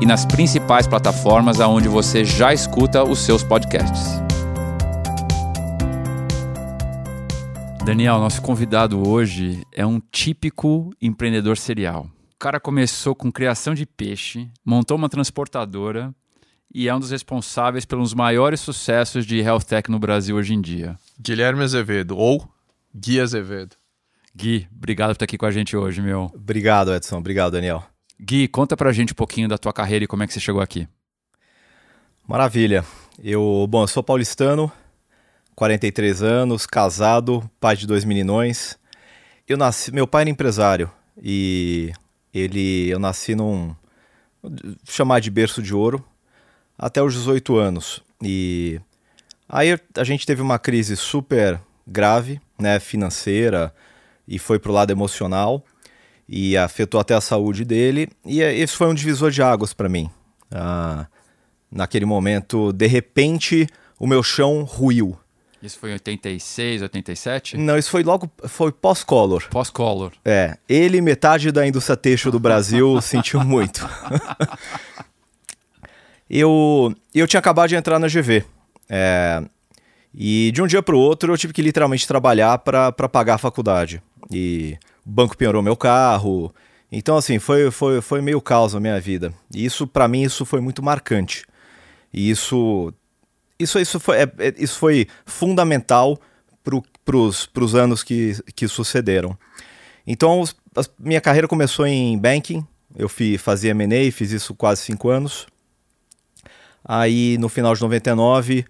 e nas principais plataformas aonde você já escuta os seus podcasts. Daniel, nosso convidado hoje é um típico empreendedor serial. O cara começou com criação de peixe, montou uma transportadora e é um dos responsáveis pelos maiores sucessos de health tech no Brasil hoje em dia. Guilherme Azevedo, ou Gui Azevedo. Gui, obrigado por estar aqui com a gente hoje, meu. Obrigado, Edson. Obrigado, Daniel. Gui, conta pra gente um pouquinho da tua carreira e como é que você chegou aqui. Maravilha. Eu, bom, eu sou paulistano, 43 anos, casado, pai de dois meninões. Eu nasci, meu pai era empresário e ele, eu nasci num chamar de berço de ouro até os 18 anos. E aí a gente teve uma crise super grave, né, financeira e foi pro lado emocional e afetou até a saúde dele. E esse foi um divisor de águas para mim. Ah, naquele momento, de repente, o meu chão ruiu. Isso foi em 86, 87? Não, isso foi logo, foi pós-color. Pós-color. É, ele, metade da indústria têxtil do Brasil, sentiu muito. eu, eu tinha acabado de entrar na GV. É, e de um dia para o outro eu tive que literalmente trabalhar para pagar a faculdade. E banco penhorou meu carro. Então, assim, foi, foi, foi meio caos a minha vida. E isso, para mim, isso foi muito marcante. E isso, isso, isso, foi, é, é isso foi fundamental para os anos que, que sucederam. Então, a minha carreira começou em banking. Eu fui, fazia M&A, fiz isso quase cinco anos. Aí, no final de 99,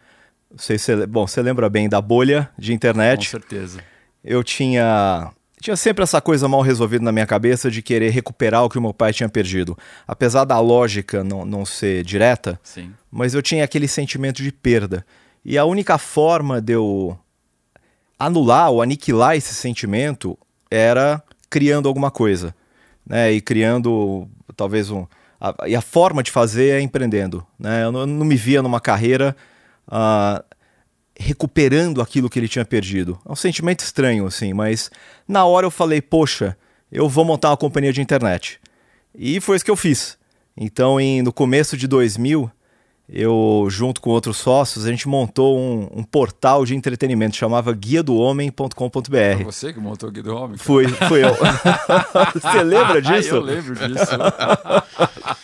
sei se, bom, você lembra bem da bolha de internet. Com certeza. Eu tinha tinha sempre essa coisa mal resolvida na minha cabeça de querer recuperar o que o meu pai tinha perdido. Apesar da lógica não, não ser direta, Sim. mas eu tinha aquele sentimento de perda. E a única forma de eu anular ou aniquilar esse sentimento era criando alguma coisa. Né? E criando talvez um. A, e a forma de fazer é empreendendo. Né? Eu, não, eu não me via numa carreira. Uh, recuperando aquilo que ele tinha perdido. É um sentimento estranho, assim, mas na hora eu falei, poxa, eu vou montar uma companhia de internet. E foi isso que eu fiz. Então, em, no começo de 2000, eu, junto com outros sócios, a gente montou um, um portal de entretenimento, chamava guia do homem.com.br. Foi você que montou o Guia do Homem? Cara? Fui, fui eu. você lembra disso? eu lembro disso.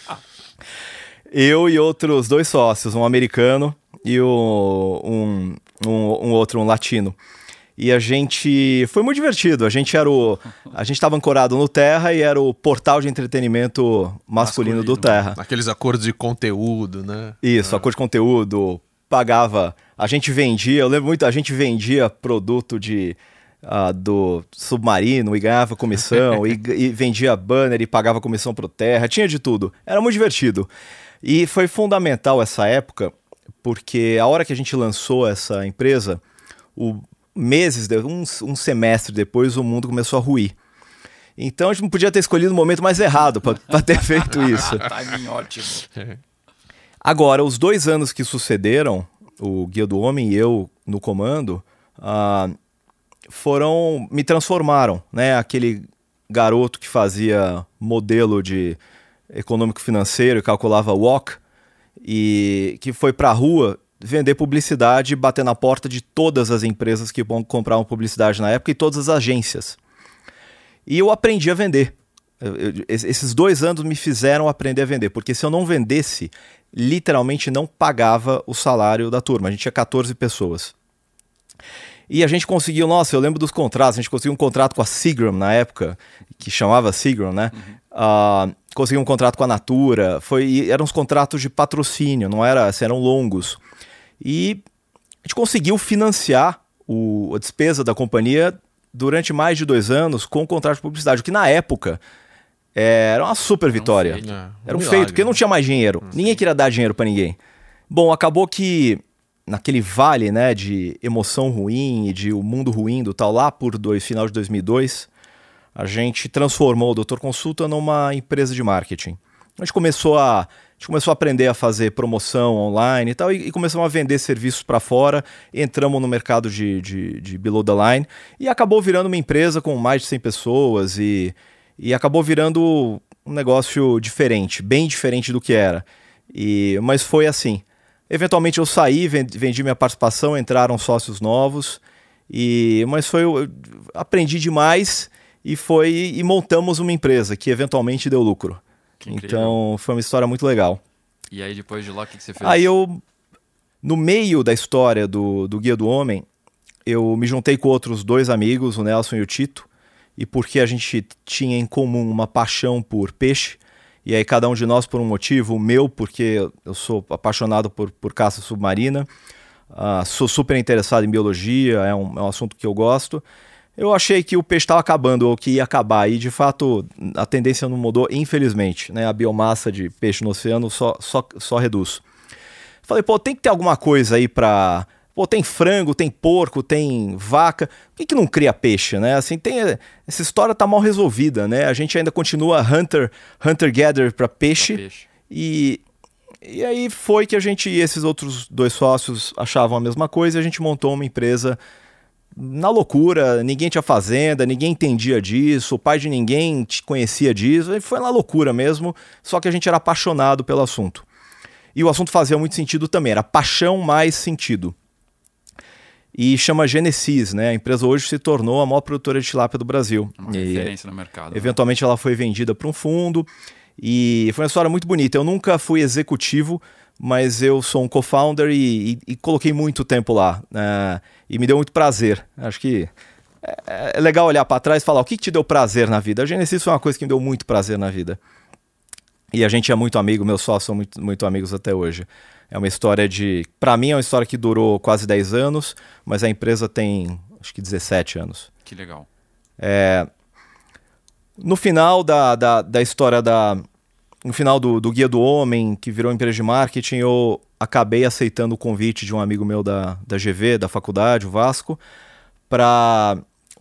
eu e outros dois sócios, um americano e o, um, um, um outro, um latino. E a gente. Foi muito divertido. A gente era o. A gente estava ancorado no Terra e era o portal de entretenimento masculino, masculino do Terra. Aqueles acordos de conteúdo, né? Isso, é. acordo de conteúdo. Pagava. A gente vendia, eu lembro muito, a gente vendia produto de. Uh, do submarino e ganhava comissão, e, e vendia banner e pagava comissão pro Terra, tinha de tudo. Era muito divertido. E foi fundamental essa época porque a hora que a gente lançou essa empresa, o, meses, um, um semestre depois, o mundo começou a ruir. Então a gente não podia ter escolhido o momento mais errado para ter feito isso. Timing ótimo. Agora, os dois anos que sucederam, o Guia do Homem e eu no comando, uh, foram. me transformaram, né? Aquele garoto que fazia modelo de econômico financeiro e calculava WOC, e que foi para a rua vender publicidade bater na porta de todas as empresas que compravam publicidade na época e todas as agências. E eu aprendi a vender. Eu, eu, esses dois anos me fizeram aprender a vender, porque se eu não vendesse, literalmente não pagava o salário da turma. A gente tinha 14 pessoas. E a gente conseguiu, nossa, eu lembro dos contratos, a gente conseguiu um contrato com a Seagram na época, que chamava Seagram, né? Uhum. Uh, conseguiu um contrato com a Natura, foi, eram uns contratos de patrocínio, não era, assim, eram longos. E a gente conseguiu financiar o, a despesa da companhia durante mais de dois anos com o contrato de publicidade, o que na época É, era uma super vitória. feito. É, um Era um milagre, feito, porque não né? tinha mais dinheiro. Ninguém queria dar dinheiro pra ninguém. Bom, acabou que naquele vale, né, de emoção ruim e de o mundo ruim do tal lá por dois, final de 2002, a gente transformou o Doutor Consulta numa empresa de marketing. A gente começou a, a gente começou a aprender a fazer promoção online e tal, e, e começamos a vender serviços para fora, entramos no mercado de, de, de below the line, e acabou virando uma empresa com mais de 100 pessoas, e, e acabou virando um negócio diferente, bem diferente do que era. E, mas foi assim. Eventualmente eu saí, ven- vendi minha participação, entraram sócios novos, e mas foi eu aprendi demais e foi e montamos uma empresa que eventualmente deu lucro. Então foi uma história muito legal. E aí depois de lá, o que, que você fez? Aí eu, no meio da história do, do Guia do Homem, eu me juntei com outros dois amigos, o Nelson e o Tito, e porque a gente tinha em comum uma paixão por peixe, e aí cada um de nós por um motivo, o meu porque eu sou apaixonado por, por caça submarina, ah, sou super interessado em biologia, é um, é um assunto que eu gosto. Eu achei que o peixe estava acabando, ou que ia acabar, e de fato a tendência não mudou, infelizmente. Né? A biomassa de peixe no oceano só, só, só reduz. Falei, pô, tem que ter alguma coisa aí pra. Pô, tem frango, tem porco, tem vaca. Por que, que não cria peixe, né? Assim, tem. Essa história tá mal resolvida, né? A gente ainda continua hunter, hunter gatherer para peixe, Peixe. E, e aí foi que a gente e esses outros dois sócios achavam a mesma coisa e a gente montou uma empresa na loucura, ninguém tinha fazenda, ninguém entendia disso, o pai de ninguém te conhecia disso, e foi na loucura mesmo, só que a gente era apaixonado pelo assunto. E o assunto fazia muito sentido também, era paixão mais sentido. E chama Genesis, né? A empresa hoje se tornou a maior produtora de tilápia do Brasil. Uma E, referência no mercado. né? Eventualmente ela foi vendida para um fundo e foi uma história muito bonita. Eu nunca fui executivo, mas eu sou um co-founder e, e- e coloquei muito tempo lá. né? e me deu muito prazer. Acho que é, é legal olhar para trás e falar o que, que te deu prazer na vida. A Genesis foi uma coisa que me deu muito prazer na vida. E a gente é muito amigo, meus sócios são muito, muito amigos até hoje. É uma história de. Para mim, é uma história que durou quase 10 anos, mas a empresa tem acho que 17 anos. Que legal. É, no final da, da, da história da. No final do, do Guia do Homem, que virou empresa de marketing, eu acabei aceitando o convite de um amigo meu da, da GV, da faculdade, o Vasco, para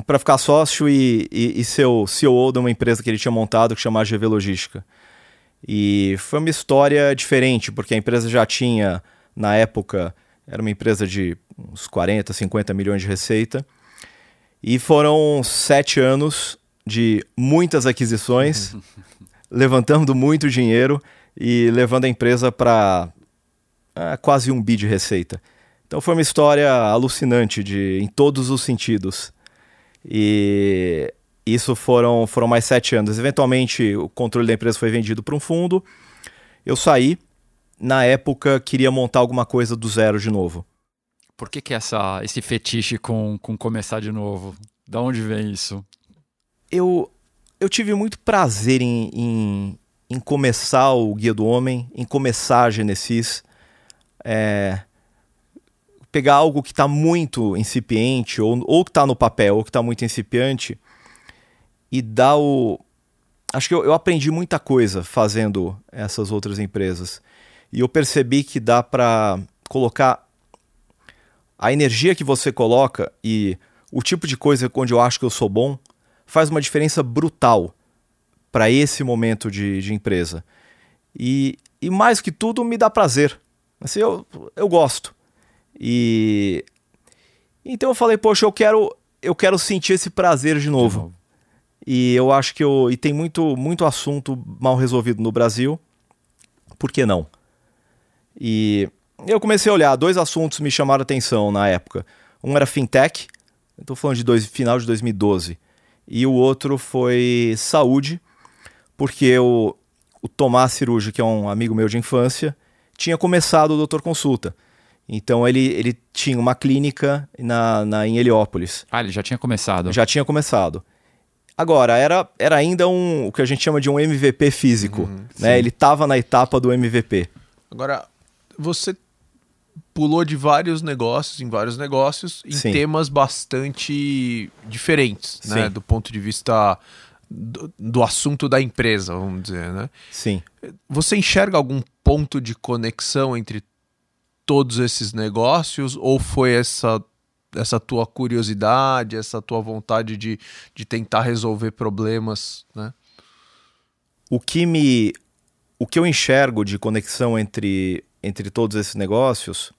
para ficar sócio e, e, e ser o CEO de uma empresa que ele tinha montado que chama GV Logística. E foi uma história diferente, porque a empresa já tinha, na época, era uma empresa de uns 40, 50 milhões de receita. E foram sete anos de muitas aquisições, levantando muito dinheiro e levando a empresa para quase um bi de receita. Então foi uma história alucinante de, em todos os sentidos. E isso foram, foram mais sete anos. Eventualmente, o controle da empresa foi vendido para um fundo. Eu saí. Na época, queria montar alguma coisa do zero de novo. Por que, que essa, esse fetiche com, com começar de novo? Da onde vem isso? Eu, eu tive muito prazer em, em, em começar o Guia do Homem, em começar a Genesis. É, pegar algo que está muito incipiente, ou, ou que está no papel, ou que está muito incipiente, e dar o. Acho que eu, eu aprendi muita coisa fazendo essas outras empresas. E eu percebi que dá para colocar a energia que você coloca e o tipo de coisa onde eu acho que eu sou bom faz uma diferença brutal para esse momento de, de empresa. E, e mais que tudo, me dá prazer. Assim, eu, eu gosto. E então eu falei, poxa, eu quero eu quero sentir esse prazer de novo. De novo. E eu acho que eu, e tem muito muito assunto mal resolvido no Brasil. Por que não? E eu comecei a olhar, dois assuntos me chamaram atenção na época. Um era fintech, estou falando de dois, final de 2012, e o outro foi saúde, porque o, o Tomás Ciruja, que é um amigo meu de infância, tinha começado o Doutor Consulta. Então ele, ele tinha uma clínica na, na, em Heliópolis. Ah, ele já tinha começado. Já tinha começado. Agora, era, era ainda um, o que a gente chama de um MVP físico. né? Ele estava na etapa do MVP. Agora, você pulou de vários negócios em vários negócios em Sim. temas bastante diferentes, né? Do ponto de vista do, do assunto da empresa, vamos dizer, né? Sim. Você enxerga algum ponto de conexão entre todos esses negócios ou foi essa essa tua curiosidade, essa tua vontade de, de tentar resolver problemas, né? O que me o que eu enxergo de conexão entre entre todos esses negócios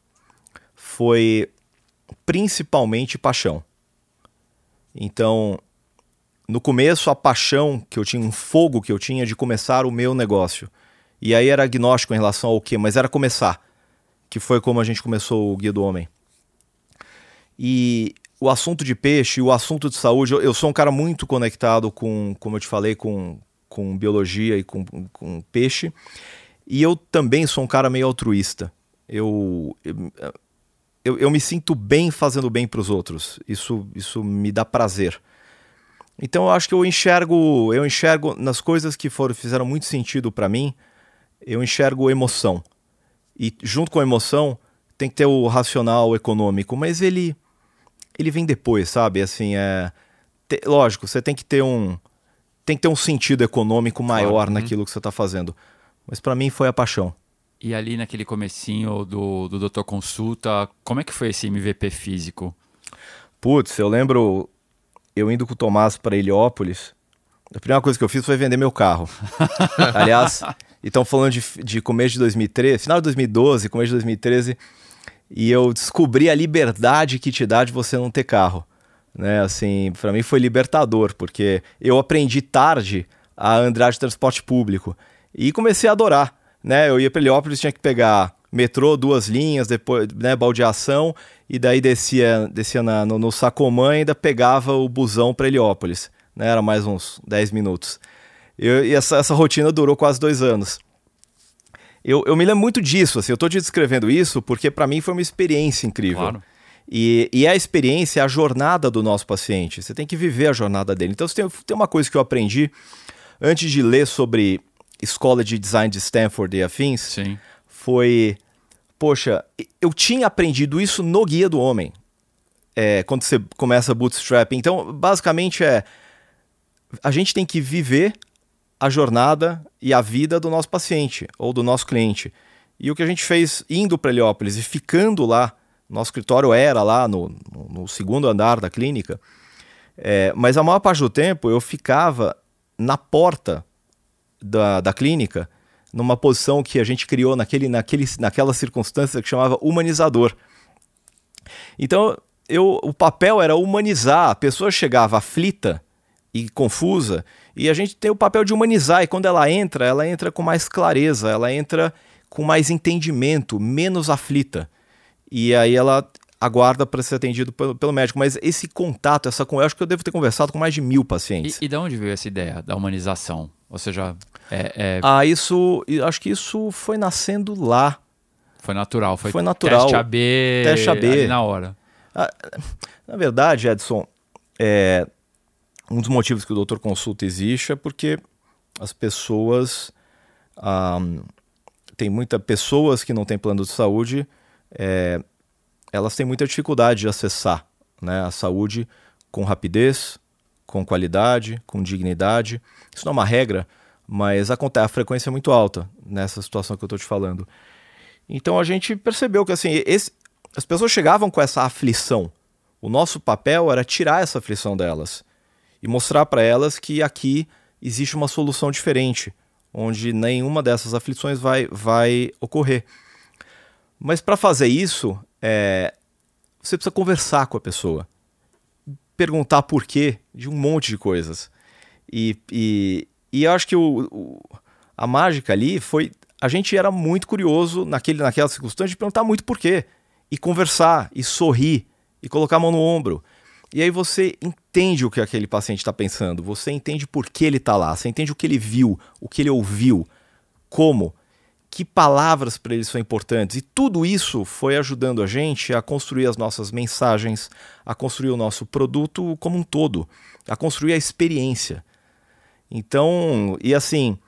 foi principalmente paixão. Então, no começo, a paixão que eu tinha, um fogo que eu tinha de começar o meu negócio. E aí era agnóstico em relação ao quê? Mas era começar, que foi como a gente começou o Guia do Homem. E o assunto de peixe, o assunto de saúde, eu, eu sou um cara muito conectado com, como eu te falei, com, com biologia e com, com peixe. E eu também sou um cara meio altruísta. Eu, eu, eu me sinto bem fazendo bem para os outros. Isso, isso me dá prazer. Então eu acho que eu enxergo, eu enxergo nas coisas que foram fizeram muito sentido para mim, eu enxergo emoção. E junto com a emoção tem que ter o racional econômico, mas ele ele vem depois, sabe? Assim, é te, lógico, você tem que ter um tem que ter um sentido econômico maior claro, uhum. naquilo que você está fazendo. Mas para mim foi a paixão. E ali naquele comecinho do, do Doutor Consulta, como é que foi esse MVP físico? Putz, eu lembro eu indo com o Tomás para Heliópolis. A primeira coisa que eu fiz foi vender meu carro. Aliás, estão falando de, de começo de 2013, final de 2012, começo de 2013, e eu descobri a liberdade que te dá de você não ter carro. Né, assim, para mim foi libertador, porque eu aprendi tarde a andar de transporte público e comecei a adorar né? Eu ia para Heliópolis, tinha que pegar metrô, duas linhas, depois, né, baldeação, e daí descia, descia na, no, no Sacomã e ainda pegava o busão para Heliópolis. Né? Era mais uns 10 minutos. Eu, e essa, essa rotina durou quase dois anos. Eu, eu me lembro muito disso, assim, eu estou te descrevendo isso porque para mim foi uma experiência incrível. Claro. E, e a experiência é a jornada do nosso paciente. Você tem que viver a jornada dele. Então, tem, tem uma coisa que eu aprendi antes de ler sobre escola de design de Stanford e afins, Sim. foi, poxa, eu tinha aprendido isso no Guia do Homem, é, quando você começa bootstrap. Então, basicamente é, a gente tem que viver a jornada e a vida do nosso paciente ou do nosso cliente. E o que a gente fez indo para Heliópolis e ficando lá, nosso escritório era lá no, no segundo andar da clínica, é, mas a maior parte do tempo eu ficava na porta da, da clínica numa posição que a gente criou naquele, naquele, naquela circunstância que chamava humanizador. Então, eu, o papel era humanizar. A pessoa chegava aflita e confusa, e a gente tem o papel de humanizar. E quando ela entra, ela entra com mais clareza, ela entra com mais entendimento, menos aflita. E aí ela aguarda para ser atendido pelo, pelo, médico. Mas esse contato, essa eu acho que eu devo ter conversado com mais de mil pacientes. E, e de onde veio essa ideia da humanização? Ou seja, é, é... Ah, isso. Acho que isso foi nascendo lá. Foi natural, foi, foi natural. Teste AB, teste AB. na hora. Ah, na verdade, Edson, é, um dos motivos que o doutor consulta existe é porque as pessoas. Tem muitas pessoas que não têm plano de saúde, é, elas têm muita dificuldade de acessar né, a saúde com rapidez, com qualidade, com dignidade. Isso não é uma regra, mas acontece, a frequência é muito alta nessa situação que eu estou te falando. Então a gente percebeu que assim, esse, as pessoas chegavam com essa aflição. O nosso papel era tirar essa aflição delas e mostrar para elas que aqui existe uma solução diferente, onde nenhuma dessas aflições vai, vai ocorrer. Mas para fazer isso, é, você precisa conversar com a pessoa, perguntar por quê de um monte de coisas. E, e, e eu acho que o, o, a mágica ali foi. A gente era muito curioso naquele, naquela circunstância de perguntar muito por quê. E conversar, e sorrir, e colocar a mão no ombro. E aí você entende o que aquele paciente está pensando, você entende por que ele está lá, você entende o que ele viu, o que ele ouviu, como, que palavras para ele são importantes. E tudo isso foi ajudando a gente a construir as nossas mensagens, a construir o nosso produto como um todo, a construir a experiência. Então, e assim,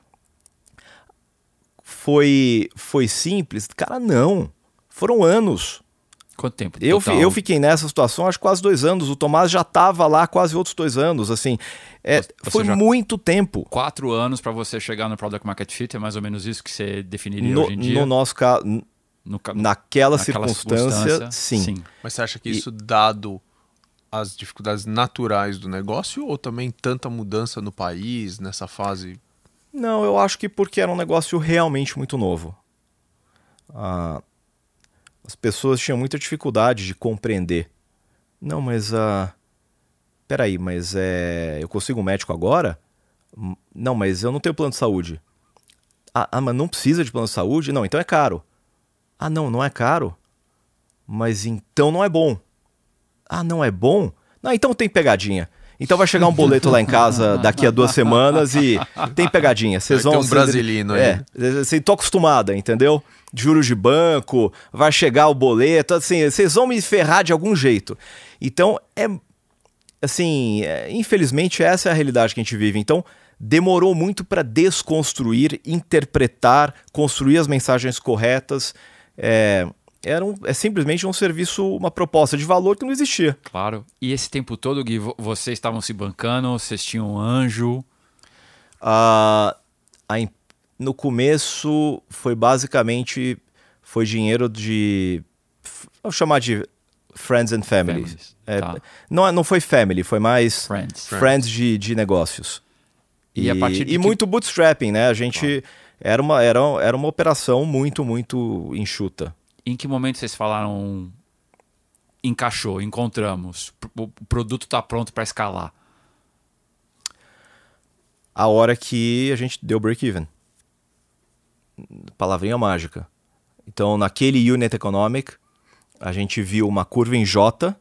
foi foi simples? Cara, não. Foram anos. Quanto tempo? Eu, total? eu fiquei nessa situação acho quase dois anos. O Tomás já estava lá quase outros dois anos. Assim, é, Você foi muito tempo. Quatro anos para você chegar no Product Market Fit, é mais ou menos isso que você definiria No, hoje em dia? no nosso caso, ca- naquela, naquela circunstância, sim. Mas você acha que isso, dado as dificuldades naturais do negócio, ou também tanta mudança no país, nessa fase? Não, eu acho que porque era um negócio realmente muito novo. Ah, as pessoas tinham muita dificuldade de compreender. Não, mas ah, peraí, mas é, eu consigo um médico agora? Hum, Não, mas eu não tenho plano de saúde. Ah, ah, mas não precisa de plano de saúde? Não, então é caro. Ah, não, não é caro. Mas então não é bom. Ah, não é bom? Não, então tem pegadinha. Então vai chegar um boleto lá em casa daqui a duas semanas e tem pegadinha. Vocês vão um vocês- brasilino aí. É, assim, tô acostumada, entendeu? Juros de banco, vai chegar o boleto, assim, vocês vão me ferrar de algum jeito. Então, é assim, é, infelizmente essa é a realidade que a gente vive. Então, demorou muito para desconstruir, interpretar, construir as mensagens corretas. É, era um- é simplesmente um serviço, uma proposta de valor que não existia. Claro. E esse tempo todo, Gui, vo- vocês estavam se bancando, vocês tinham um anjo. Ah, a no começo foi basicamente foi dinheiro de vamos chamar de friends and family. Families, É, tá. não, é- não foi family, foi mais Friends. friends de, de negócios. E de e que- muito bootstrapping, né? A gente era uma era, era uma operação muito muito enxuta. Em que momento vocês falaram encaixou, encontramos, o produto está pronto para escalar? A hora que a gente deu break even. Palavrinha mágica. Então, naquele unit economic, a gente viu uma curva em J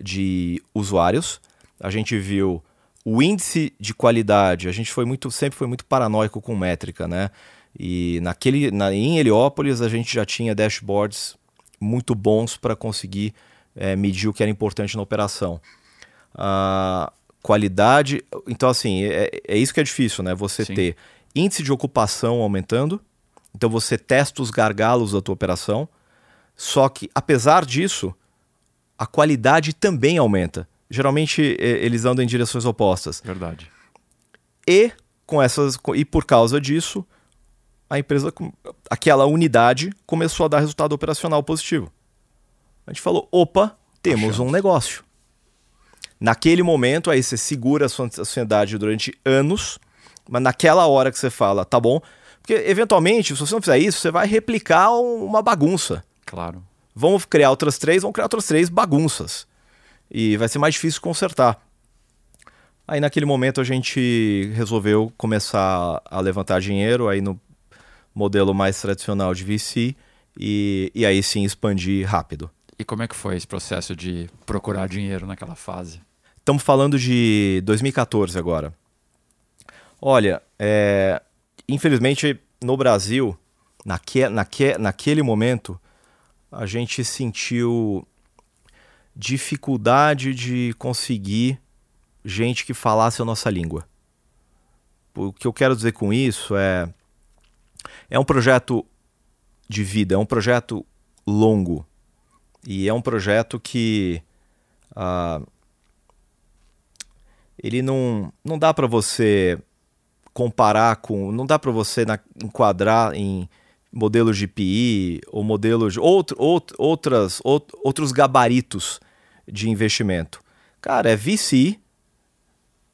de usuários, a gente viu o índice de qualidade, a gente foi muito, sempre foi muito paranoico com métrica, né? E naquele, na, em Heliópolis a gente já tinha dashboards muito bons para conseguir eh, medir o que era importante na operação. A qualidade, então assim, é, é isso que é difícil, né? Você Sim. ter índice de ocupação aumentando, então você testa os gargalos da tua operação, só que apesar disso, a qualidade também aumenta. Geralmente eles andam em direções opostas. Verdade. E com essas e por causa disso, a empresa aquela unidade começou a dar resultado operacional positivo. A gente falou, opa, temos um negócio. Naquele momento, aí você segura a sua ansiedade durante anos, mas naquela hora que você fala, tá bom, porque eventualmente, se você não fizer isso, você vai replicar um- uma bagunça. Claro. Vamos criar outras três, vamos criar outras três bagunças. E vai ser mais difícil consertar. Aí naquele momento a gente resolveu começar a levantar dinheiro aí no modelo mais tradicional de VC e, e aí sim expandir rápido. E como é que foi esse processo de procurar dinheiro naquela fase? Estamos falando de 2014 agora. Olha, é, infelizmente no Brasil, naque, naque, naquele momento, a gente sentiu dificuldade de conseguir gente que falasse a nossa língua. O que eu quero dizer com isso é. É um projeto de vida, é um projeto longo. E é um projeto que. ah, ele não, não dá para você comparar com. Não dá para você na- enquadrar em modelos de PI ou modelos de outro, out- outras, out- outros gabaritos de investimento. Cara, é VC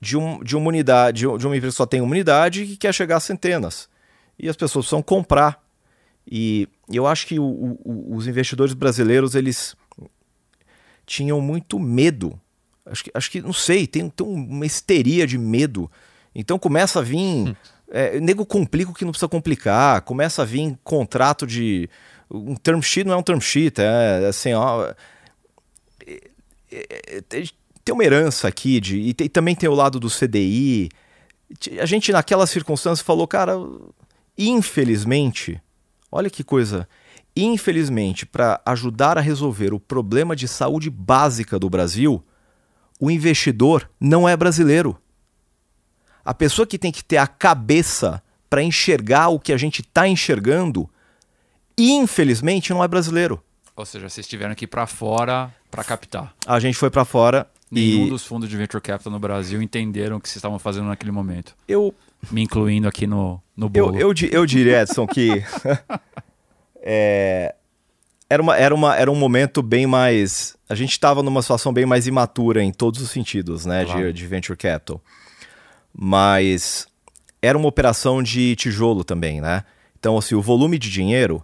de, um, de uma unidade, de um- uma empresa que só tem uma unidade e que quer chegar a centenas. E as pessoas precisam comprar. E eu acho que o- o- os investidores brasileiros, eles tinham muito medo. Acho que, acho que não sei, tem, tem uma histeria de medo. Então começa a vir. É, nego complica o que não precisa complicar. Começa a vir contrato de. Um term sheet não é um term sheet, é assim, ó. é- é- é- tem- uma herança aqui de, e, tem- também tem o lado do CDI. A gente, naquela circunstância, falou, cara, infelizmente, olha que coisa. Infelizmente, para ajudar a resolver o problema de saúde básica do Brasil, o investidor não é brasileiro. A pessoa que tem que ter a cabeça para enxergar o que a gente está enxergando, infelizmente, não é brasileiro. Ou seja, vocês tiveram que ir para fora para captar. A gente foi para fora Nenhum e dos fundos de venture capital no Brasil entenderam o que vocês estavam fazendo naquele momento. eu Me incluindo aqui no, no Eu, bolo. eu, di- eu diria, Edson, que é, era, uma, era, uma, era um momento bem mais. A gente estava numa situação bem mais imatura em todos os sentidos, né, Claro. de, de venture capital. Mas era uma operação de tijolo também, né? Então, assim, o volume de dinheiro.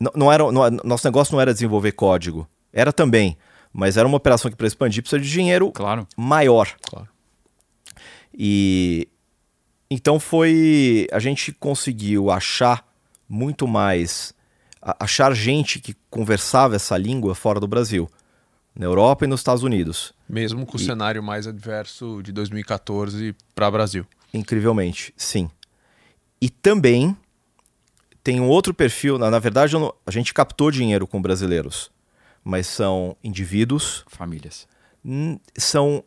Não, não era, não- nosso negócio não era desenvolver código. Era também. Mas era uma operação que, para expandir, precisa de dinheiro Claro. maior. Claro. E então foi. A gente conseguiu achar muito mais. achar gente que conversava essa língua fora do Brasil, na Europa e nos Estados Unidos. Mesmo com o E- cenário mais adverso de 2014 para Brasil. Incrivelmente, sim. E também tem um outro perfil. Na, na verdade, não- a gente captou dinheiro com brasileiros, mas são indivíduos, Famílias. n- são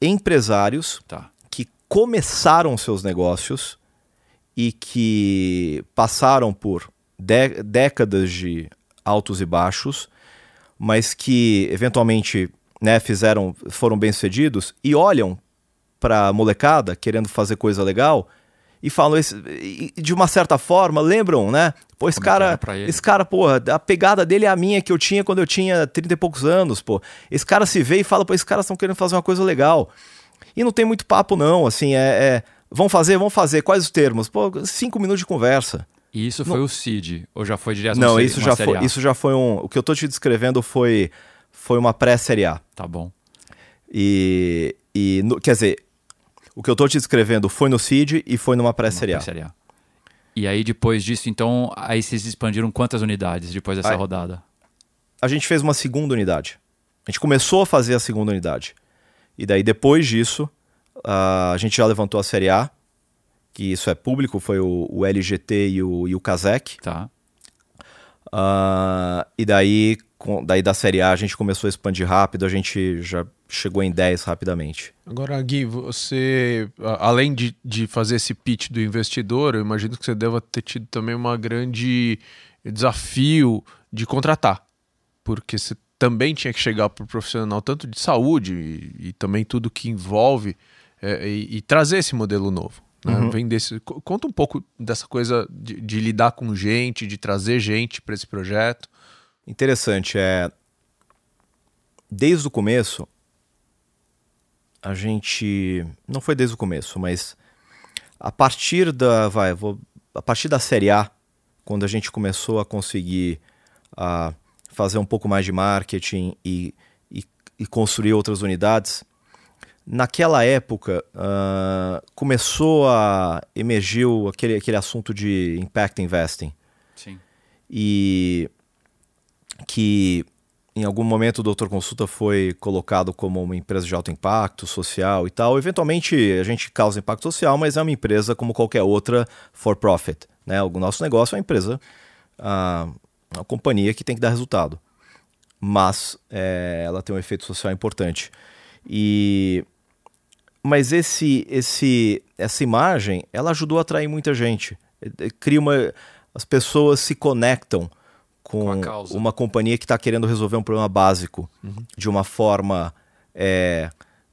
empresários Tá. Começaram seus negócios e que passaram por dé- décadas de altos e baixos, mas que eventualmente né, fizeram, foram bem sucedidos e olham para a molecada querendo fazer coisa legal e falam esse, e, de uma certa forma lembram, né? Pô, esse Como cara, esse cara, porra, a pegada dele é a minha que eu tinha quando eu tinha 30 e poucos anos, pô. Esse cara se vê e fala, pô, esses caras estão querendo fazer uma coisa legal. E não tem muito papo, não. Assim, é. é vão fazer, vão fazer. Quais os termos? Pô, cinco minutos de conversa. E isso foi o CID? Ou já foi direto não, isso já série foi. Isso já foi um. O que eu tô te descrevendo foi, foi uma pré-série A. Tá bom. E. e no- quer dizer, o que eu tô te descrevendo foi no CID e foi numa pré-série A. Série A. E aí, depois disso, então, aí vocês expandiram quantas unidades depois dessa Aí- rodada? A gente fez uma segunda unidade. A gente começou a fazer a segunda unidade. E daí, depois disso, a gente já levantou a série A, que isso é público, foi o, o LGT e o, e o Kazek. Tá. Ah, e daí, com- daí da série A a gente começou a expandir rápido, a gente já chegou em 10 rapidamente. Agora, Gui, você, além de, de fazer esse pitch do investidor, eu imagino que você deva ter tido também uma grande desafio de contratar, porque você também tinha que chegar para o profissional tanto de saúde e, e também tudo que envolve é, e, e trazer esse modelo novo. Né? Uhum. Vem desse, co- conta um pouco dessa coisa de, de lidar com gente, de trazer gente para esse projeto. Interessante, é. Desde o começo, a gente. Não foi desde o começo, mas a partir da. Vai, vou, a partir da série A, quando a gente começou a conseguir a fazer um pouco mais de marketing e, e, e construir outras unidades, naquela época ah, começou a emergir aquele, aquele assunto de impact investing Sim. e que em algum momento o Doutor Consulta foi colocado como uma empresa de alto impacto social e tal. Eventualmente a gente causa impacto social, mas é uma empresa como qualquer outra for profit. Né? O nosso negócio é uma empresa, ah, uma companhia que tem que dar resultado, mas é, ela tem um efeito social importante. E mas esse, esse, essa imagem, ela ajudou a atrair muita gente. Eh, Cria uma, as pessoas se conectam Com com, uma companhia que está querendo resolver um problema básico de uma forma, é,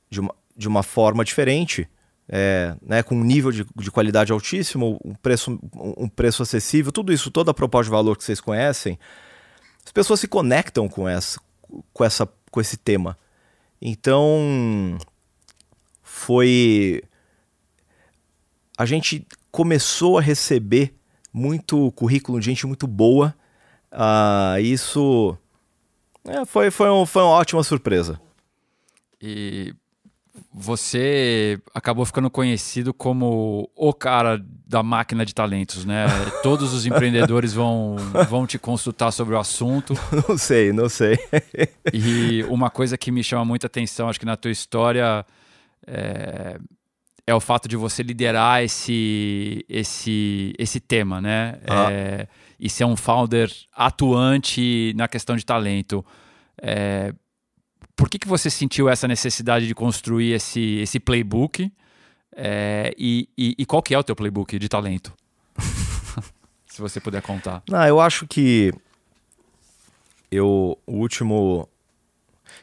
de, uma, de uma forma diferente, é, né, com um nível de, de qualidade altíssimo, um preço, um preço acessível, tudo isso, toda a proposta de valor que vocês conhecem, as pessoas se conectam com essa, com essa, com esse tema. Então, foi. A gente começou a receber muito currículo de gente muito boa. Ah, isso é, foi, foi, um- foi uma ótima surpresa. E você acabou ficando conhecido como o cara da máquina de talentos, né? Todos os empreendedores vão, vão te consultar sobre o assunto. Não sei, não sei. E uma coisa que me chama muita atenção, acho que na tua história, é, é o fato de você liderar esse, esse, esse tema, né? Ah. É, e ser um founder atuante na questão de talento. É, por que, que você sentiu essa necessidade de construir esse, esse playbook? É, e, e, e qual que é o teu playbook de talento? Se você puder contar. Não, eu acho que eu o último,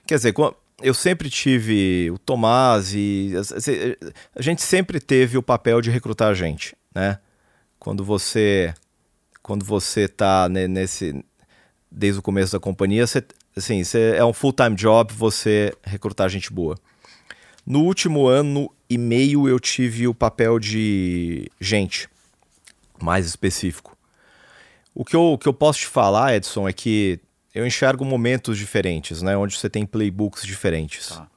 quer dizer, eu sempre tive o Tomás e a gente sempre teve o papel de recrutar gente, né? Quando você quando você está nesse desde o começo da companhia, você, assim, você, é um full-time job você recrutar gente boa. No último ano e meio eu tive o papel de gente mais específico. O que eu, o que eu posso te falar, Edson, é que eu enxergo momentos diferentes, né? Onde você tem playbooks diferentes. Tá.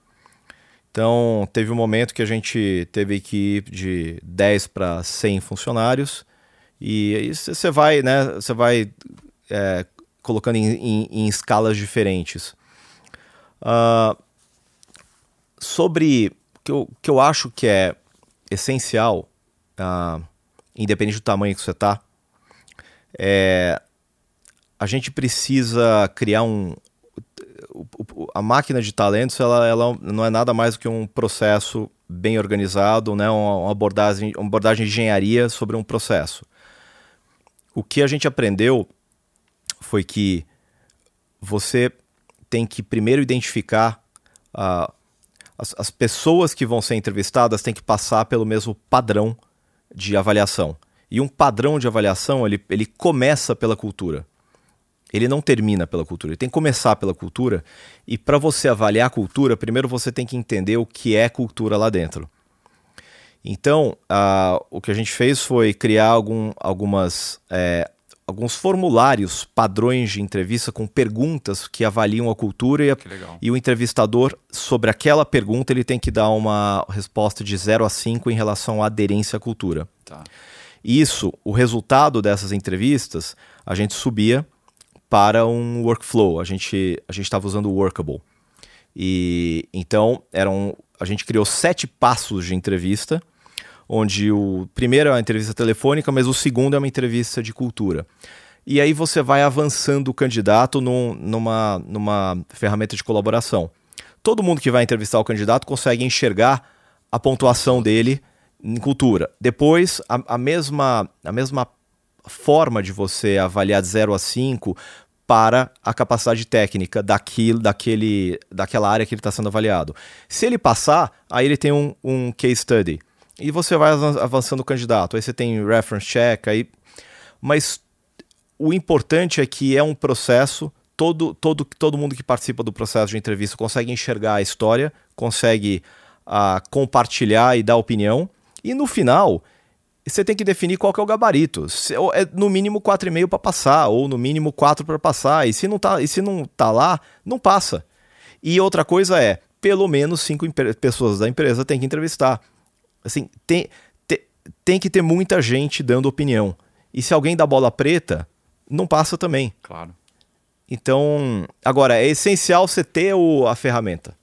Então, teve um momento que a gente teve que ir de 10 para 100 funcionários e aí você vai, né? Você vai é, colocando em, em, em, escalas diferentes. Uh, sobre o que eu, que eu acho que é essencial, uh, independente do tamanho que você está, é, a gente precisa criar um. A máquina de talentos ela, ela não é nada mais do que um processo bem organizado, né? uma, abordagem, uma abordagem de engenharia sobre um processo o que a gente aprendeu foi que você tem que primeiro identificar uh, as, as, pessoas que vão ser entrevistadas têm que passar pelo mesmo padrão de avaliação. E um padrão de avaliação ele, ele começa pela cultura. Ele não termina pela cultura, ele tem que começar pela cultura. E para você avaliar a cultura, primeiro você tem que entender o que é cultura lá dentro. Então, uh, o que a gente fez foi criar algum, algumas, é, alguns formulários, padrões de entrevista com perguntas que avaliam a cultura e, a, e, o entrevistador, sobre aquela pergunta, ele tem que dar uma resposta de 0 a 5 em relação à aderência à cultura. Tá. Isso, o resultado dessas entrevistas, a gente subia para um workflow. A gente a estava usando o Workable. E então eram, a gente criou sete passos de entrevista onde o primeiro é uma entrevista telefônica, mas o segundo é uma entrevista de cultura. E aí você vai avançando o candidato num, numa, numa ferramenta de colaboração. Todo mundo que vai entrevistar o candidato consegue enxergar a pontuação dele em cultura. Depois, a, a mesma, a mesma forma de você avaliar de 0 a 5 para a capacidade técnica daquilo, daquele, daquela área que ele está sendo avaliado. Se ele passar, aí ele tem um, um case study e você vai avançando o candidato. Aí você tem reference check, aí... mas o importante é que é um processo, todo, todo, todo mundo que participa do processo de entrevista consegue enxergar a história, consegue uh, compartilhar e dar opinião, e no final você tem que definir qual que é o gabarito. Se, é no mínimo 4,5 para passar, ou no mínimo 4 para passar, e se não tá, e se não tá lá, não passa. E outra coisa é, pelo menos cinco pessoas da empresa tem que entrevistar. Assim, tem, tem, tem que ter muita gente dando opinião. E se alguém dá bola preta, não passa também. Claro. Então, agora, é essencial você ter o, a ferramenta.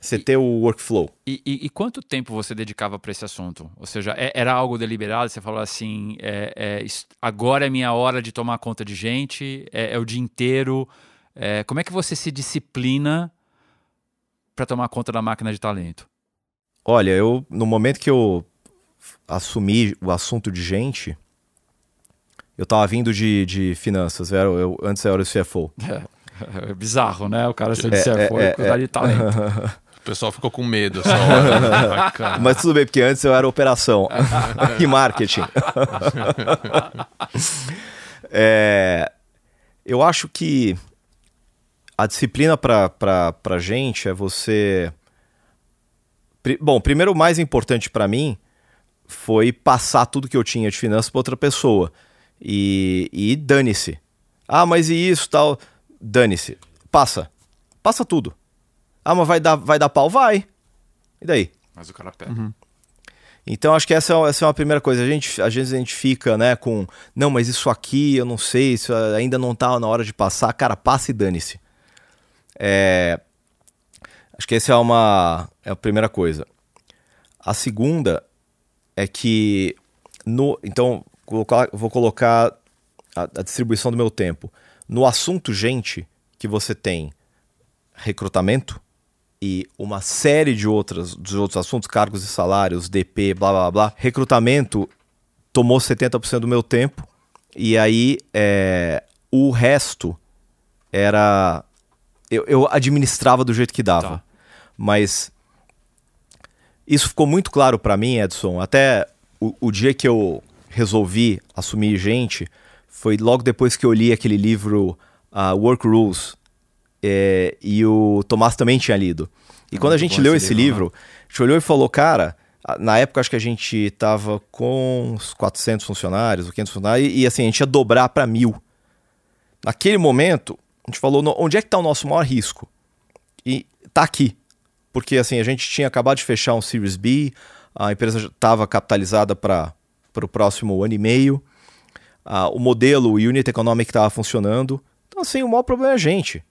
Você e, ter o workflow. E, e, e, quanto tempo você dedicava para esse assunto? Ou seja, é, era algo deliberado? Você falou assim: é, é, agora é minha hora de tomar conta de gente, é, é o dia inteiro. É, como é que você se disciplina para tomar conta da máquina de talento? Olha, eu no momento que eu assumi o assunto de gente, eu tava vindo de, de finanças, eu, eu, antes eu era o CFO. É, é bizarro, né? O cara ser de é, CFO é, e cuidar é, de talento. O pessoal ficou com medo essa hora. Né? Mas tudo bem, porque antes eu era operação e marketing. é, eu acho que a disciplina para a gente é você Bom, primeiro o mais importante para mim foi passar tudo que eu tinha de finanças para outra pessoa. E, e dane-se. Ah, mas e isso tal? Dane-se. Passa. Passa tudo. Ah, mas vai dar, vai dar pau? Vai. E daí? Mas o cara pega. Uhum. Então acho que essa é, essa é uma primeira coisa. A gente, às vezes a gente fica, né, com não, mas isso aqui eu não sei, isso ainda não tá na hora de passar. Cara, passa e dane-se. É, Acho que essa é uma é a primeira coisa. A segunda é que no então vou colocar a, a distribuição do meu tempo no assunto gente que você tem recrutamento e uma série de outras dos outros assuntos, cargos e salários, DP, blá blá blá. Recrutamento tomou 70% do meu tempo e aí é, o resto era. Eu, eu administrava do jeito que dava. Tá. Mas isso ficou muito claro para mim, Edson. Até o, o dia que eu resolvi assumir gente foi logo depois que eu li aquele livro uh, Work Rules. É, e o Tomás também tinha lido. E É quando a gente leu esse livro, livro, a gente olhou e falou, cara, na época acho que a gente tava com uns 400 funcionários, ou 500 funcionários, e, e assim, a gente ia dobrar para mil. Naquele momento, a gente falou, "No- onde é que tá o nosso maior risco? E tá aqui. Porque assim, a gente tinha acabado de fechar um Series B, a empresa estava capitalizada para o próximo ano e meio, o modelo o Unit Economic estava funcionando. Então, assim, o maior problema é a gente.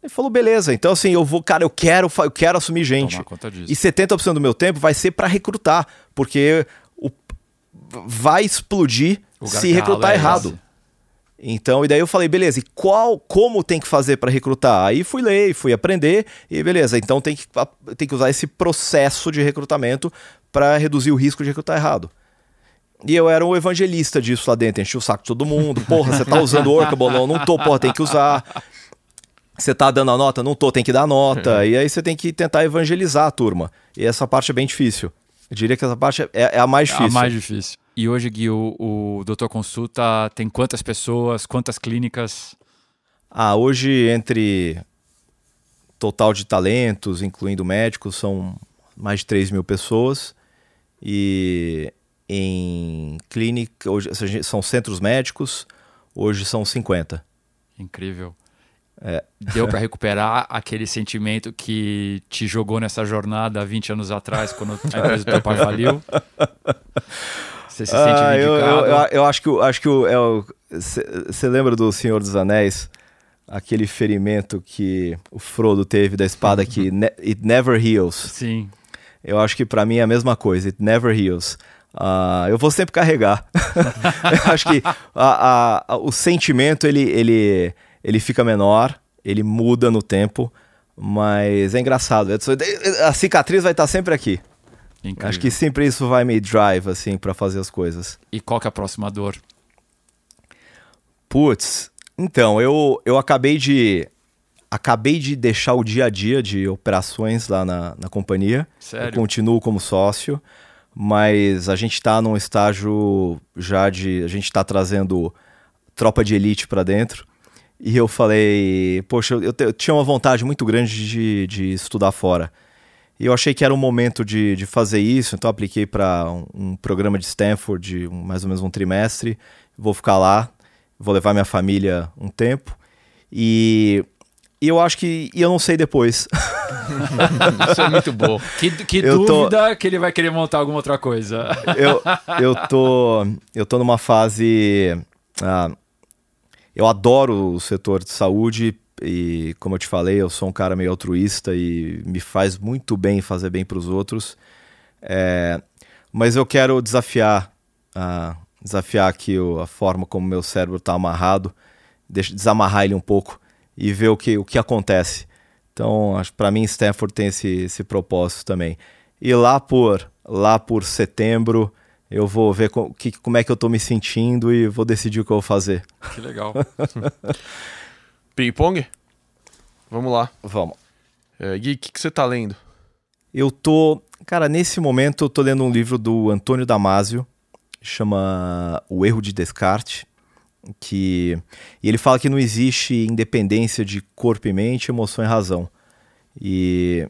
Ele falou, beleza, então assim, eu vou, cara, eu quero, eu quero assumir gente. E 70% do meu tempo vai ser para recrutar, porque o, vai explodir se recrutar é errado. esse. Então, e daí eu falei, beleza, e qual, como tem que fazer para recrutar? Aí fui ler, fui aprender, e beleza, então tem que, tem que usar esse processo de recrutamento para reduzir o risco de recrutar errado. E eu era um evangelista disso lá dentro, enchi o saco de todo mundo. Porra, você tá usando o Workable? Não, não tô, porra, tem que usar. Você tá dando a nota? Não tô, tem que dar nota. E aí você tem que tentar evangelizar a turma. E essa parte é bem difícil. Eu diria que essa parte é, é a mais É difícil. a mais difícil. E hoje, Gui, o, o Doutor Consulta tem quantas pessoas, quantas clínicas? Ah, hoje entre total de talentos, incluindo médicos, são mais de 3 mil pessoas. E em clínica, hoje são centros médicos, hoje são 50. Incrível. É. Deu para recuperar aquele sentimento que te jogou nessa jornada há 20 anos atrás, quando a empresa do teu pai faliu? Você se sente Ah, eu, eu, eu, eu acho que, o- acho que você lembra do Senhor dos Anéis? Aquele ferimento que o Frodo teve da espada que ne it never heals. Sim. Eu acho que pra mim é a mesma coisa. It never heals. Ah, eu vou sempre carregar. eu acho que a- a- a- o sentimento ele, ele, ele fica menor, ele muda no tempo, mas é engraçado. A cicatriz vai estar sempre aqui. Incrível. Acho que sempre isso vai me drive assim para fazer as coisas. E qual que é a próxima dor? Putz, então, eu, eu acabei de. Acabei de deixar o dia a dia de operações lá na, na companhia. Sério? Eu continuo como sócio, mas a gente está num estágio já de. A gente está trazendo tropa de elite para dentro. E eu falei, poxa, eu, te- eu tinha uma vontade muito grande de, de estudar fora. E eu achei que era o momento de, de fazer isso, então apliquei para um, um programa de Stanford de um- mais ou menos um trimestre. Vou ficar lá, vou levar minha família um tempo. E, e eu acho que. E eu não sei depois. Isso é muito bom. Que, que Eu tô- dúvida que ele vai querer montar alguma outra coisa. eu, eu, tô, eu tô numa fase. ah, eu adoro o setor de saúde e, como eu te falei, eu sou um cara meio altruísta e me faz muito bem fazer bem para os outros. É, mas eu quero desafiar, ah, desafiar aqui o- a forma como meu cérebro está amarrado, deixa, desamarrar ele um pouco e ver o que, o que acontece. Então, para mim, Stanford tem esse, esse propósito também. E lá por, lá por setembro, eu vou ver co- que, como é que eu tô me sentindo e vou decidir o que eu vou fazer. Que legal. Ping-pong? Vamos lá. Vamos. É, Gui, o que, que você tá lendo? Eu tô. Cara, nesse momento eu tô lendo um livro do Antônio Damasio, chama O Erro de Descartes, que. E ele fala que não existe independência de corpo e mente, emoção e razão. E.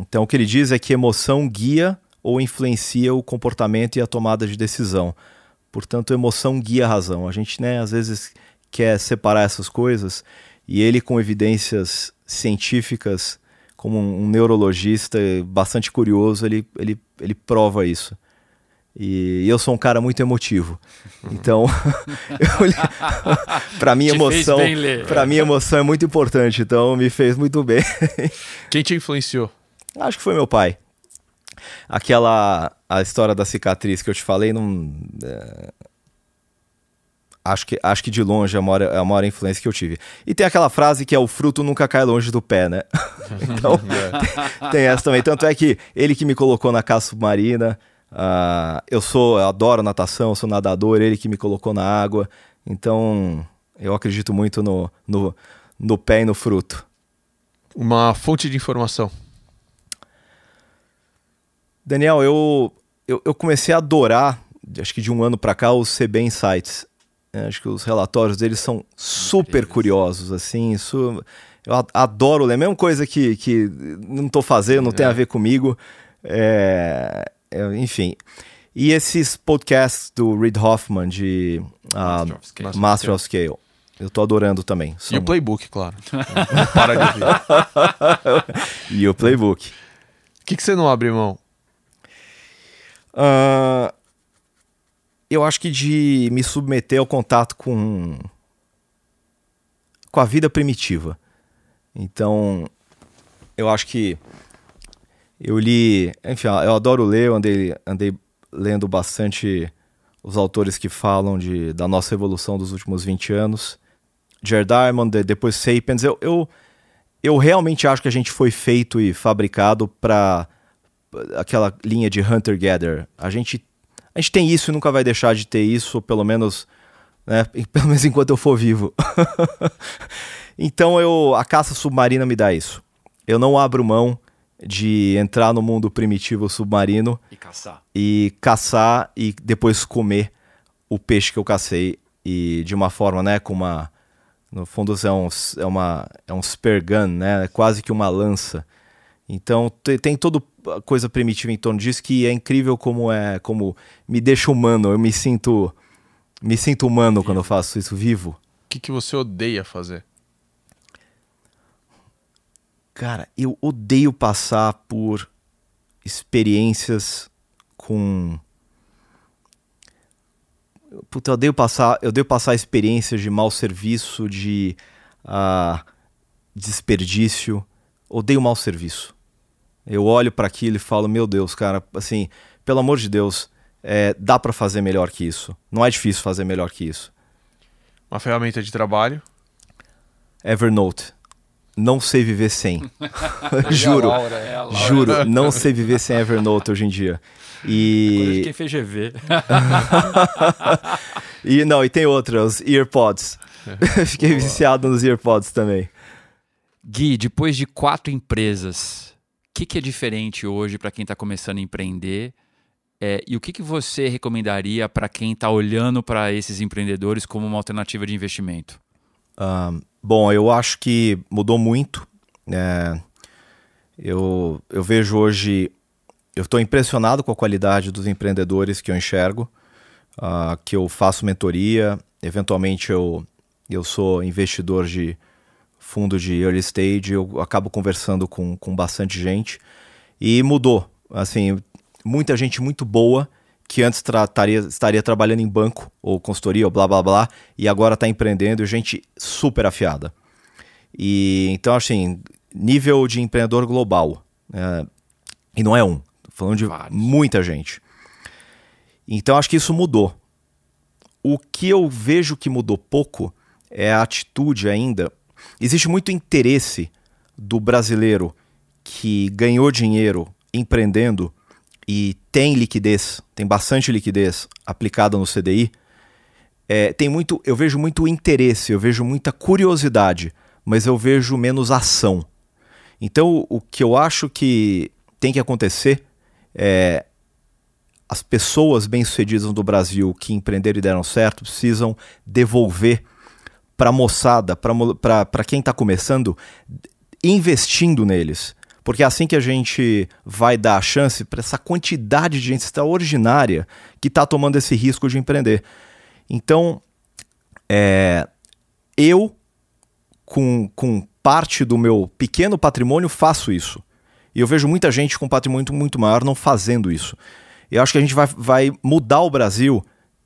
Então o que ele diz é que emoção guia ou influencia o comportamento e a tomada de decisão. Portanto, emoção guia a razão. A gente, né, às vezes quer separar essas coisas e ele com evidências científicas como um, neurologista bastante curioso, ele, ele, ele prova isso. E eu sou um cara muito emotivo. Então, para mim emoção, para mim emoção é muito importante, então me fez muito bem. Quem te influenciou? Acho que foi meu pai. Aquela a história da cicatriz que eu te falei, não é, acho que acho que de longe é a maior, é a maior influência que eu tive. E tem aquela frase que é o fruto nunca cai longe do pé, né? então tem, tem essa também. Tanto é que ele que me colocou na caça submarina. ah, eu sou, eu adoro natação, sou nadador, ele que me colocou na água. Então eu acredito muito no, no, no pé e no fruto. Uma fonte de informação. Daniel, eu, eu, eu comecei a adorar, acho que de um ano para cá, os CB Insights. É, acho que os relatórios deles são super curiosos, assim, isso eu adoro ler, mesma coisa que, que não estou fazendo, não é. tem a ver comigo, é, é, enfim. E esses podcasts do Reid Hoffman de uh, Master, of Scale. Master of Scale. Eu tô adorando também. São... E o playbook, claro. para de ouvir. e o playbook. O que, que você não abre mão? Uh, eu acho que de me submeter ao contato com com a vida primitiva. Então, eu acho que eu li, enfim, eu adoro ler, eu andei, andei lendo bastante os autores que falam de, da nossa evolução dos últimos 20 anos. Jared Diamond, depois Sapiens. Eu, eu, eu realmente acho que a gente foi feito e fabricado para aquela linha de hunter-gatherer. A gente a gente tem isso e nunca vai deixar de ter isso, pelo menos, né, pelo menos enquanto eu for vivo. então eu, a caça submarina me dá isso. Eu não abro mão de entrar no mundo primitivo submarino e caçar. E caçar e depois comer o peixe que eu cacei e de uma forma, né, com uma no fundo é um, é uma é um spear gun, né, é quase que uma lança. Então tem toda coisa primitiva em torno disso que é incrível como é, como me deixa humano. Eu me sinto, me sinto humano vivo. quando eu faço isso vivo. O que, que você odeia fazer? Cara, eu odeio passar por experiências com Puta, eu odeio passar, eu odeio passar experiências de mau serviço, de uh, desperdício. Odeio mau serviço. Eu olho para aquilo e falo, meu Deus, cara, assim, pelo amor de Deus, é, dá para fazer melhor que isso. Não é difícil fazer melhor que isso. Uma ferramenta de trabalho? Evernote. Não sei viver sem. juro. Laura, é juro, não sei viver sem Evernote hoje em dia. E. Quem fez GV. e não, e tem outras, EarPods. Fiquei viciado nos EarPods também. Gui, depois de quatro empresas, que, que é diferente hoje para quem está começando a empreender? É, e o que, que você recomendaria para quem está olhando para esses empreendedores como uma alternativa de investimento? bom, eu acho que mudou muito. É, eu, eu vejo hoje, eu estou impressionado com a qualidade dos empreendedores que eu enxergo, uh, que eu faço mentoria, eventualmente eu, eu sou investidor de fundo de early stage, eu acabo conversando com, com bastante gente e mudou. Assim, muita gente muito boa que antes trataria, estaria trabalhando em banco ou consultoria ou blá blá blá e agora está empreendendo, gente super afiada. E então, assim, nível de empreendedor global. É, e não é um, falando de Vários. muita gente. Então, acho que isso mudou. O que eu vejo que mudou pouco é a atitude ainda Existe muito interesse do brasileiro que ganhou dinheiro empreendendo e tem liquidez, tem bastante liquidez aplicada no CDI. É, tem muito, eu vejo muito interesse, eu vejo muita curiosidade, mas eu vejo menos ação. Então, o que eu acho que tem que acontecer é as pessoas bem-sucedidas do Brasil que empreenderam e deram certo precisam devolver para moçada, para quem está começando, investindo neles. Porque é assim que a gente vai dar a chance para essa quantidade de gente extraordinária que está tomando esse risco de empreender. Então, é, eu, com, com parte do meu pequeno patrimônio, faço isso. E eu vejo muita gente com patrimônio muito, muito maior não fazendo isso. Eu acho que a gente vai, vai mudar o Brasil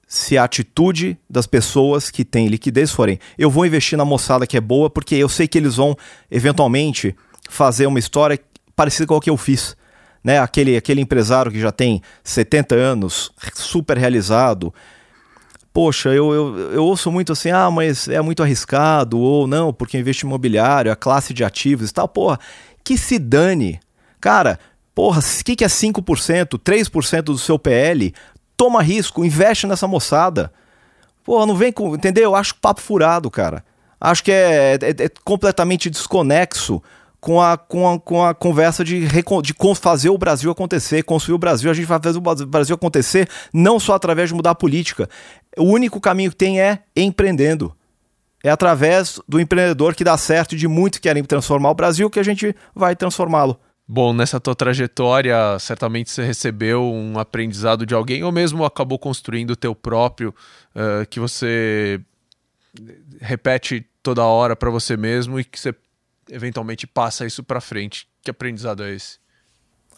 se a atitude das pessoas que têm liquidez forem, eu vou investir na moçada que é boa, porque eu sei que eles vão eventualmente fazer uma história parecida com a que eu fiz. Né? Aquele, aquele empresário que já tem 70 anos, super realizado. Poxa, eu, eu, eu ouço muito assim, ah, mas é muito arriscado, ou não, porque investe imobiliário, a classe de ativos e tal. Porra, que se dane. Cara, porra, o que, que é 5%, 3% do seu PL toma risco, investe nessa moçada. Pô, não vem com. Entendeu? Eu acho papo furado, cara. Acho que é, é, é completamente desconexo com a, com a, com a conversa de, de fazer o Brasil acontecer, construir o Brasil. A gente vai fazer o Brasil acontecer não só através de mudar a política. O único caminho que tem é empreendendo. É através do empreendedor que dá certo e de muitos que querem transformar o Brasil que a gente vai transformá-lo. Bom, nessa tua trajetória, certamente você recebeu um aprendizado de alguém ou mesmo acabou construindo o teu próprio, uh, que você repete toda hora para você mesmo e que você eventualmente passa isso para frente. Que aprendizado é esse?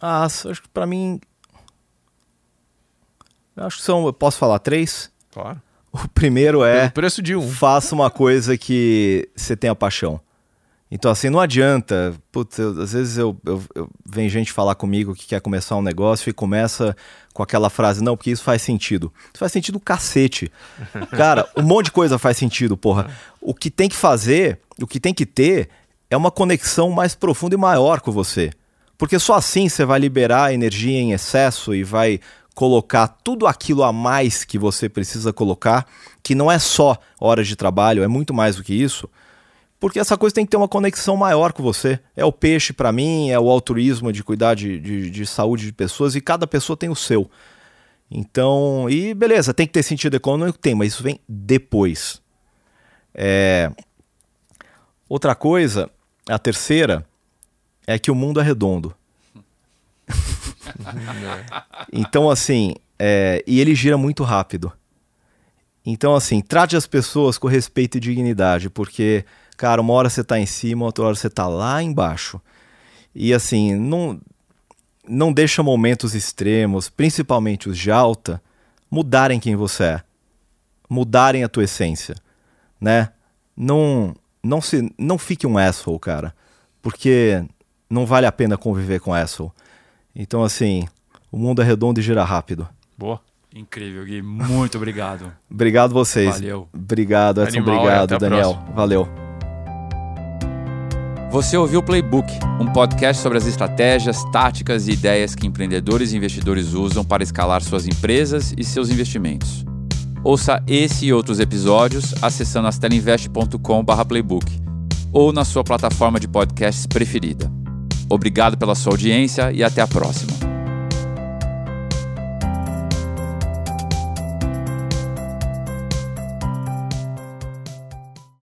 Ah, acho que para mim acho que são, eu posso falar três? Claro. O primeiro é Pelo preço de um. Faça uma coisa que você tenha paixão. Então, assim, não adianta. Putz, eu, às vezes eu, eu, eu, vem gente falar comigo que quer começar um negócio e começa com aquela frase, não, porque isso faz sentido. Isso faz sentido cacete. Cara, um monte de coisa faz sentido, porra. O que tem que fazer, o que tem que ter, é uma conexão mais profunda e maior com você. Porque só assim você vai liberar energia em excesso e vai colocar tudo aquilo a mais que você precisa colocar, que não é só horas de trabalho, é muito mais do que isso porque essa coisa tem que ter uma conexão maior com você. É o peixe para mim, é o altruísmo de cuidar de, de, de, saúde de pessoas e cada pessoa tem o seu. Então, e beleza, tem que ter sentido econômico? Tem, mas isso vem depois. É... Outra coisa, a terceira, é que o mundo é redondo. então, assim, é... e ele gira muito rápido. Então, assim, trate as pessoas com respeito e dignidade, porque Cara, uma hora você tá em cima, outra hora você tá lá embaixo. E assim, não, não deixa momentos extremos, principalmente os de alta, mudarem quem você é. Mudarem a tua essência, né? Não, não, se, não fique um asshole, cara. Porque não vale a pena conviver com asshole. Então, assim, o mundo é redondo e gira rápido. Boa. Incrível, Gui. Muito obrigado. obrigado vocês. Valeu. Obrigado, Edson. Animal, obrigado, Daniel. Valeu. Você ouviu o Playbook, um podcast sobre as estratégias, táticas e ideias que empreendedores e investidores usam para escalar suas empresas e seus investimentos. Ouça esse e outros episódios acessando astelinvest.com/playbook ou na sua plataforma de podcasts preferida. Obrigado pela sua audiência e até a próxima.